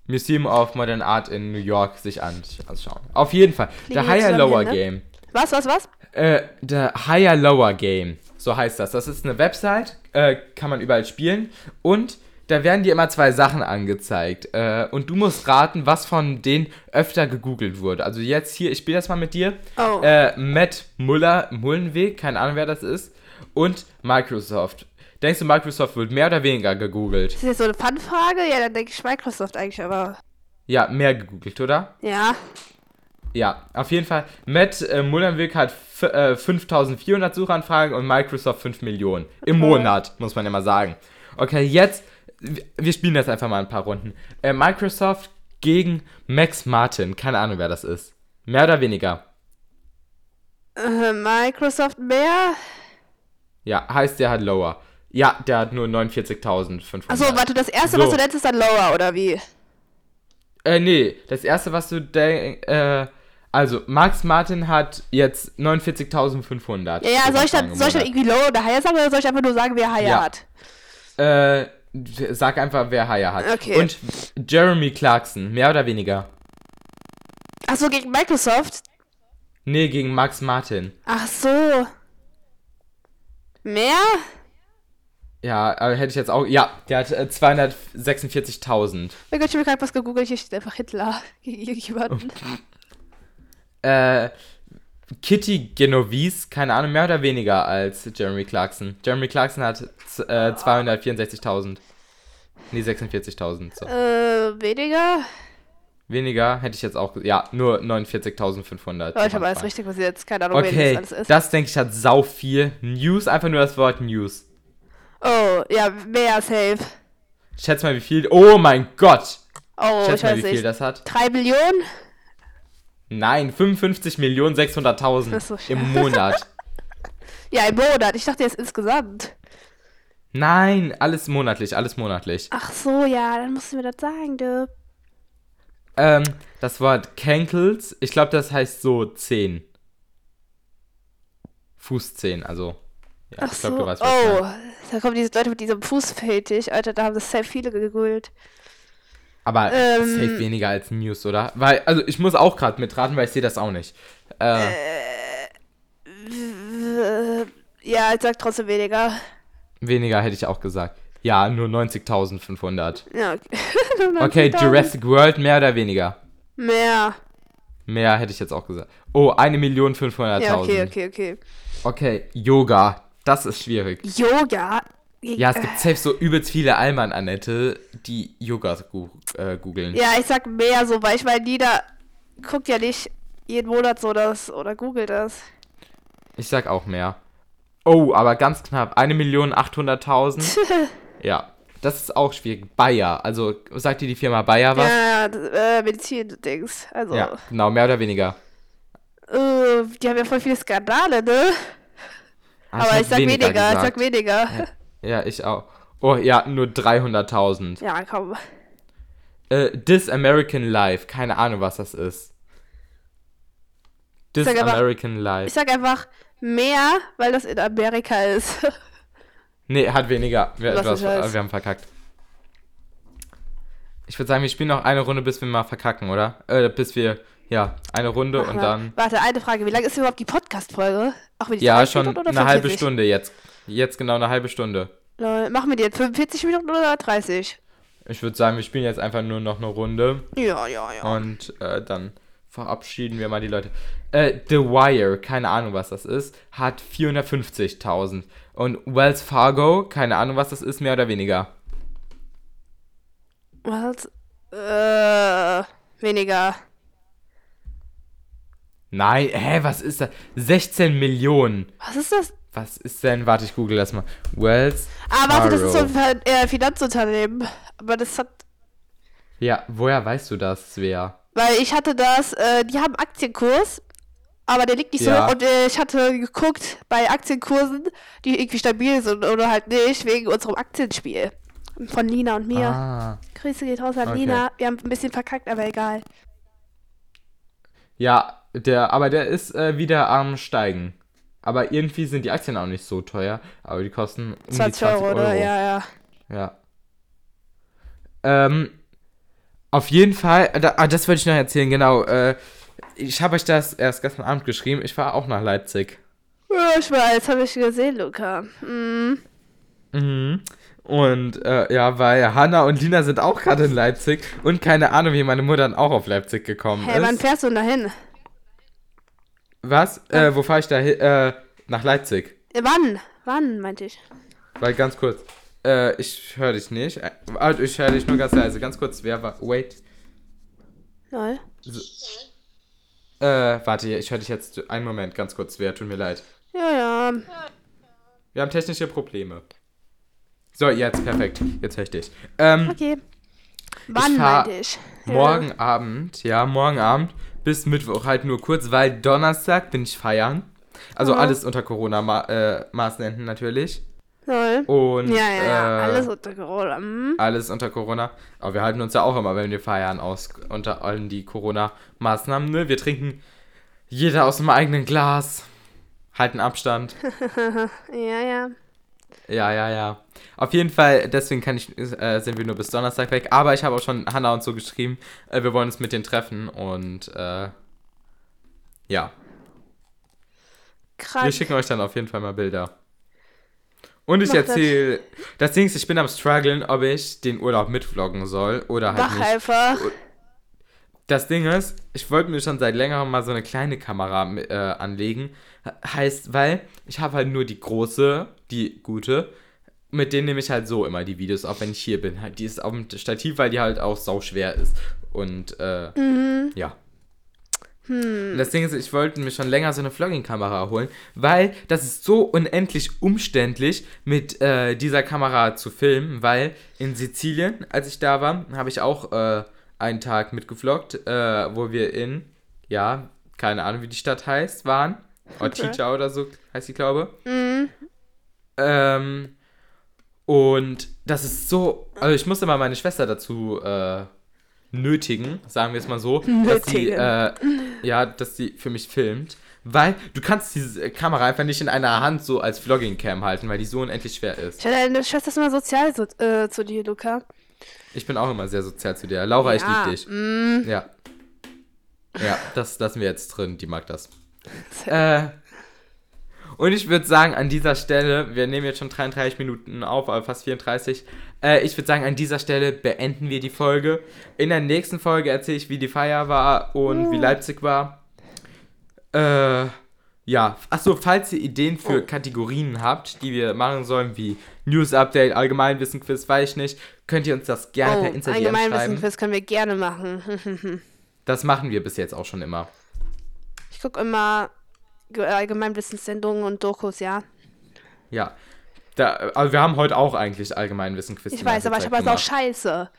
[SPEAKER 1] Museum of Modern Art in New York sich anschauen. Auf jeden Fall.
[SPEAKER 2] Fliegen
[SPEAKER 1] Der Higher Lower
[SPEAKER 2] hin, ne?
[SPEAKER 1] Game.
[SPEAKER 2] Was, was, was?
[SPEAKER 1] Äh, der Higher Lower Game, so heißt das. Das ist eine Website, äh, kann man überall spielen und da werden dir immer zwei Sachen angezeigt äh, und du musst raten, was von denen öfter gegoogelt wurde. Also jetzt hier, ich spiele das mal mit dir.
[SPEAKER 2] Oh.
[SPEAKER 1] Äh, Matt Muller, Mullenweg, keine Ahnung wer das ist und Microsoft. Denkst du, Microsoft wird mehr oder weniger gegoogelt?
[SPEAKER 2] Ist das jetzt so eine Fun-Frage? Ja, dann denke ich Microsoft eigentlich, aber.
[SPEAKER 1] Ja, mehr gegoogelt, oder?
[SPEAKER 2] Ja.
[SPEAKER 1] Ja, auf jeden Fall. Matt äh, Mullenweg hat äh, 5400 Suchanfragen und Microsoft 5 Millionen. Im
[SPEAKER 2] Toll.
[SPEAKER 1] Monat, muss man immer sagen. Okay, jetzt, wir spielen jetzt einfach mal ein paar Runden. Äh, Microsoft gegen Max Martin. Keine Ahnung, wer das ist. Mehr oder weniger.
[SPEAKER 2] Äh, Microsoft mehr?
[SPEAKER 1] Ja, heißt der hat lower. Ja, der hat nur 49.500.
[SPEAKER 2] Achso, warte, das erste,
[SPEAKER 1] So.
[SPEAKER 2] was du nennst, ist dann Lower, oder wie?
[SPEAKER 1] Äh, nee, das erste, was du denkst, äh, also, Max Martin hat jetzt 49.500.
[SPEAKER 2] Ja, ja, soll ich dann, soll ich dann irgendwie Lower oder Higher sagen, oder soll ich einfach nur sagen, wer Higher
[SPEAKER 1] Ja.
[SPEAKER 2] hat?
[SPEAKER 1] Äh, sag einfach, wer Haya hat.
[SPEAKER 2] Okay.
[SPEAKER 1] Und Jeremy Clarkson, mehr oder weniger?
[SPEAKER 2] Achso, gegen Microsoft?
[SPEAKER 1] Nee, gegen Max Martin.
[SPEAKER 2] Ach so. Mehr?
[SPEAKER 1] Ja, aber hätte ich jetzt auch. Ja, der hat äh, 246.000.
[SPEAKER 2] Mein Gott, ich habe gerade was gegoogelt, hier steht einfach Hitler.
[SPEAKER 1] Äh, Kitty Genovese, keine Ahnung, mehr oder weniger als Jeremy Clarkson. Jeremy Clarkson hat äh, 264.000. Nee, 46.000. So.
[SPEAKER 2] Äh, weniger?
[SPEAKER 1] Weniger hätte ich jetzt auch. Ja, nur 49.500.
[SPEAKER 2] Oh, ich habe alles richtig was jetzt. Keine Ahnung,
[SPEAKER 1] Okay,
[SPEAKER 2] das alles ist.
[SPEAKER 1] das denke ich hat sau viel. News, einfach nur das Wort News.
[SPEAKER 2] Oh, ja, mehr safe.
[SPEAKER 1] Schätz mal, wie viel. Oh mein Gott!
[SPEAKER 2] Oh,
[SPEAKER 1] Schätz
[SPEAKER 2] ich
[SPEAKER 1] mal,
[SPEAKER 2] weiß
[SPEAKER 1] wie viel
[SPEAKER 2] nicht.
[SPEAKER 1] das hat.
[SPEAKER 2] 3 Millionen?
[SPEAKER 1] Nein, 55 Millionen 600.000
[SPEAKER 2] Das ist so
[SPEAKER 1] im Monat.
[SPEAKER 2] Ja, im Monat. Ich dachte jetzt insgesamt.
[SPEAKER 1] Nein, alles monatlich, alles monatlich.
[SPEAKER 2] Ach so, ja, dann musst du mir das sagen, du.
[SPEAKER 1] Ähm, das Wort Cankles, ich glaube, das heißt so 10. Fußzehn, also. Ja,
[SPEAKER 2] Ach
[SPEAKER 1] ich
[SPEAKER 2] so,
[SPEAKER 1] glaube, du weißt, was
[SPEAKER 2] oh. Da kommen diese Leute mit diesem Fußfetisch. Alter, da haben das sehr viele gegoogelt.
[SPEAKER 1] Aber
[SPEAKER 2] Ähm.
[SPEAKER 1] safe weniger als News, oder? Weil, also ich muss auch gerade mitraten, weil ich sehe das auch nicht. Äh,
[SPEAKER 2] Äh, Ja, ich sag trotzdem weniger.
[SPEAKER 1] weniger hätte ich auch gesagt. Ja, nur 90.500.
[SPEAKER 2] Ja, okay.
[SPEAKER 1] Okay,
[SPEAKER 2] 90.000.
[SPEAKER 1] Jurassic World mehr oder weniger?
[SPEAKER 2] Mehr.
[SPEAKER 1] Mehr hätte ich jetzt auch gesagt. Oh, 1.500.000.
[SPEAKER 2] Ja, okay, okay, okay.
[SPEAKER 1] Okay, Yoga. Das ist schwierig.
[SPEAKER 2] Yoga.
[SPEAKER 1] Ja, es gibt safe so übelst viele Alman, Annette, die Yoga gu äh, googeln.
[SPEAKER 2] Ja, ich sag mehr so, weil ich meine, jeder guckt ja nicht jeden Monat so das oder googelt das.
[SPEAKER 1] Ich sag auch mehr. Oh, aber ganz knapp. 1.800.000. ja, das ist auch schwierig. Bayer. Also, sagt dir die Firma Bayer was?
[SPEAKER 2] Ja, äh, Medizin-Dings. Also,
[SPEAKER 1] Ja, genau, mehr oder weniger.
[SPEAKER 2] äh, die haben ja voll viele Skandale, ne?
[SPEAKER 1] Ah,
[SPEAKER 2] Aber
[SPEAKER 1] hätte
[SPEAKER 2] ich sag weniger, ich
[SPEAKER 1] gesagt.
[SPEAKER 2] sag weniger.
[SPEAKER 1] Ja, ich auch. Oh, ja, nur 300.000.
[SPEAKER 2] Ja, komm.
[SPEAKER 1] Äh, This American Life. Keine Ahnung, was das ist. This
[SPEAKER 2] Sag einfach-
[SPEAKER 1] American
[SPEAKER 2] Ich
[SPEAKER 1] Life.
[SPEAKER 2] sag einfach mehr, weil das in Amerika ist.
[SPEAKER 1] Nee, hat weniger. Wir,
[SPEAKER 2] Was
[SPEAKER 1] du hast,
[SPEAKER 2] ich weiß.
[SPEAKER 1] äh, wir haben verkackt. Ich würde sagen, wir spielen noch eine Runde, bis wir mal verkacken, oder? Äh, bis wir, ja, eine Runde und dann.
[SPEAKER 2] Warte, eine Frage. Wie lange ist überhaupt die Podcast-Folge? Auch mit
[SPEAKER 1] Ja,
[SPEAKER 2] 30
[SPEAKER 1] schon
[SPEAKER 2] Minuten
[SPEAKER 1] eine halbe
[SPEAKER 2] 45?
[SPEAKER 1] Stunde jetzt. Jetzt genau eine halbe Stunde.
[SPEAKER 2] Lol, Machen wir die jetzt 45 Minuten oder 30?
[SPEAKER 1] Ich würde sagen, wir spielen jetzt einfach nur noch eine Runde
[SPEAKER 2] Ja, ja, ja.
[SPEAKER 1] und äh, dann verabschieden wir mal die Leute. Äh, The Wire, keine Ahnung, was das ist, hat 450.000. Und Wells Fargo, keine Ahnung, was das ist, mehr oder weniger.
[SPEAKER 2] Was? Äh, weniger.
[SPEAKER 1] Nein, hä, was ist das? 16 Millionen.
[SPEAKER 2] Was ist das?
[SPEAKER 1] Was ist denn? Warte, ich google das mal. Wells.
[SPEAKER 2] Ah, warte, das ist so ein äh, Finanzunternehmen. Aber das hat.
[SPEAKER 1] Ja, woher weißt du das, Svea?
[SPEAKER 2] Weil ich hatte das, äh, die haben Aktienkurs, aber der liegt nicht so
[SPEAKER 1] Ja.
[SPEAKER 2] hoch. Und äh, ich hatte geguckt bei Aktienkursen, die irgendwie stabil sind oder halt nicht, wegen unserem Aktienspiel. Von Lina und mir.
[SPEAKER 1] Ah.
[SPEAKER 2] Grüße geht raus an
[SPEAKER 1] Okay.
[SPEAKER 2] Lina. Wir haben ein bisschen verkackt, aber egal.
[SPEAKER 1] Ja, der, aber der ist äh, wieder am Steigen. Aber irgendwie sind die Aktien auch nicht so teuer, aber die kosten um
[SPEAKER 2] 20,
[SPEAKER 1] die 20
[SPEAKER 2] Euro, oder? Ja, ja.
[SPEAKER 1] Ja. Ähm, auf jeden Fall, da, ah, das wollte ich noch erzählen, genau. Äh, ich habe euch das erst gestern Abend geschrieben. Ich war auch nach Leipzig.
[SPEAKER 2] Ja, ich weiß, habe ich gesehen, Luca. Mhm.
[SPEAKER 1] Mhm. Und äh, ja, weil Hanna und Lina sind auch gerade in Leipzig und keine Ahnung, wie meine Mutter dann auch auf Leipzig gekommen
[SPEAKER 2] Hey,
[SPEAKER 1] ist.
[SPEAKER 2] wann fährst du denn dahin?
[SPEAKER 1] Was? Äh, wo fahre ich da hin? Äh, nach Leipzig.
[SPEAKER 2] Äh, Wann? Wann, meinte ich.
[SPEAKER 1] Weil ganz kurz. Äh, ich höre dich nicht. Äh, ich höre dich nur ganz leise. Ganz kurz, wer war. Wait.
[SPEAKER 2] Lol.
[SPEAKER 1] Äh, warte, ich höre dich jetzt. Einen Moment, ganz kurz, wer, tut mir leid.
[SPEAKER 2] Ja, ja.
[SPEAKER 1] Wir haben technische Probleme. So, jetzt, perfekt. Jetzt höre ich dich. Ähm,
[SPEAKER 2] Okay. Wann,
[SPEAKER 1] fahr
[SPEAKER 2] meinte ich? Ja.
[SPEAKER 1] morgen Abend, ja, morgen Abend bis Mittwoch halt nur kurz, weil Donnerstag bin ich feiern. Also
[SPEAKER 2] Aha.
[SPEAKER 1] alles unter Corona-Maßnahmen natürlich.
[SPEAKER 2] Lol.
[SPEAKER 1] Und
[SPEAKER 2] Ja, ja, ja.
[SPEAKER 1] äh,
[SPEAKER 2] Alles unter Corona. Hm?
[SPEAKER 1] alles unter Corona. Aber wir halten uns ja auch immer, wenn wir feiern, aus unter allen die Corona-Maßnahmen. Ne? Wir trinken jeder aus dem eigenen Glas, halten Abstand.
[SPEAKER 2] Ja, ja.
[SPEAKER 1] Ja, ja, ja. Auf jeden Fall, deswegen kann ich, äh, sind wir nur bis Donnerstag weg. Aber ich habe auch schon Hannah und so geschrieben, äh, wir wollen uns mit denen treffen und äh, ja, wir
[SPEAKER 2] Krank.
[SPEAKER 1] schicken euch dann auf jeden Fall mal Bilder. Und ich
[SPEAKER 2] das.
[SPEAKER 1] erzähle, das Ding ist, ich bin am struggeln, ob ich den Urlaub mitvloggen soll oder halt
[SPEAKER 2] Mach
[SPEAKER 1] nicht.
[SPEAKER 2] einfach.
[SPEAKER 1] Das Ding ist, ich wollte mir schon seit längerem mal so eine kleine Kamera äh, anlegen. Heißt, weil ich habe halt nur die große, die gute. Mit denen nehme ich halt so immer die Videos auf, wenn ich hier bin. Halt, Die ist auf dem Stativ, weil die halt auch sau schwer ist. Und äh,
[SPEAKER 2] Mhm.
[SPEAKER 1] ja.
[SPEAKER 2] Hm.
[SPEAKER 1] Und das Ding ist, ich wollte mir schon länger so eine Vlogging-Kamera holen, weil das ist so unendlich umständlich, mit äh, dieser Kamera zu filmen, weil in Sizilien, als ich da war, habe ich auch äh, einen Tag mitgevloggt, äh, wo wir in, ja, keine Ahnung, wie die Stadt heißt, waren. Ortica oder so heißt die, glaube
[SPEAKER 2] Mhm.
[SPEAKER 1] ähm, und das ist so. Also ich musste mal meine Schwester dazu äh, nötigen, sagen wir es mal so, dass sie, äh, ja, dass sie für mich filmt. Weil du kannst diese Kamera einfach nicht in einer Hand so als Vlogging-Cam halten, weil die so unendlich schwer ist.
[SPEAKER 2] Ich hatte Schwester ist immer sozial so, äh, zu dir, Luca.
[SPEAKER 1] Ich bin auch immer sehr sozial zu dir. Laura, ich
[SPEAKER 2] Ja,
[SPEAKER 1] liebe dich.
[SPEAKER 2] Mm.
[SPEAKER 1] Ja. Ja, das lassen wir jetzt drin, die mag das. Äh, und ich würde sagen, an dieser Stelle, wir nehmen jetzt schon 33 Minuten auf, aber fast 34. Äh, ich würde sagen, an dieser Stelle beenden wir die Folge. In der nächsten Folge erzähle ich, wie die Feier war und wie Leipzig war. Äh, ja. Achso, falls ihr Ideen für Kategorien habt, die wir machen sollen, wie News Update, Allgemeinwissen Quiz, weiß ich nicht, könnt ihr uns das gerne per
[SPEAKER 2] Oh,
[SPEAKER 1] Instagram schreiben.
[SPEAKER 2] Allgemeinwissen-Quiz können wir gerne machen.
[SPEAKER 1] Das machen wir bis jetzt auch schon immer.
[SPEAKER 2] Ich gucke immer Ge- Allgemeinwissenssendungen und Dokus, ja.
[SPEAKER 1] Ja. Da, also wir haben heute auch eigentlich Allgemeinwissen-Quiz.
[SPEAKER 2] Ich weiß, aber ich habe es auch scheiße.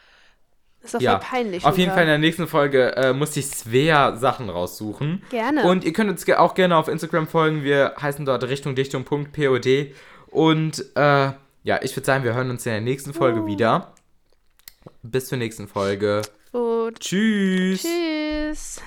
[SPEAKER 2] ist doch
[SPEAKER 1] Ja,
[SPEAKER 2] voll peinlich.
[SPEAKER 1] Auf jeden. Fall in der nächsten Folge äh, muss ich Svea Sachen raussuchen.
[SPEAKER 2] Gerne.
[SPEAKER 1] Und ihr könnt uns auch gerne auf Instagram folgen. Wir heißen dort richtungdichtung.pod. Und äh, ja, ich würde sagen, wir hören uns in der nächsten Folge wieder. Bis zur nächsten Folge.
[SPEAKER 2] Gut.
[SPEAKER 1] Tschüss.
[SPEAKER 2] Tschüss.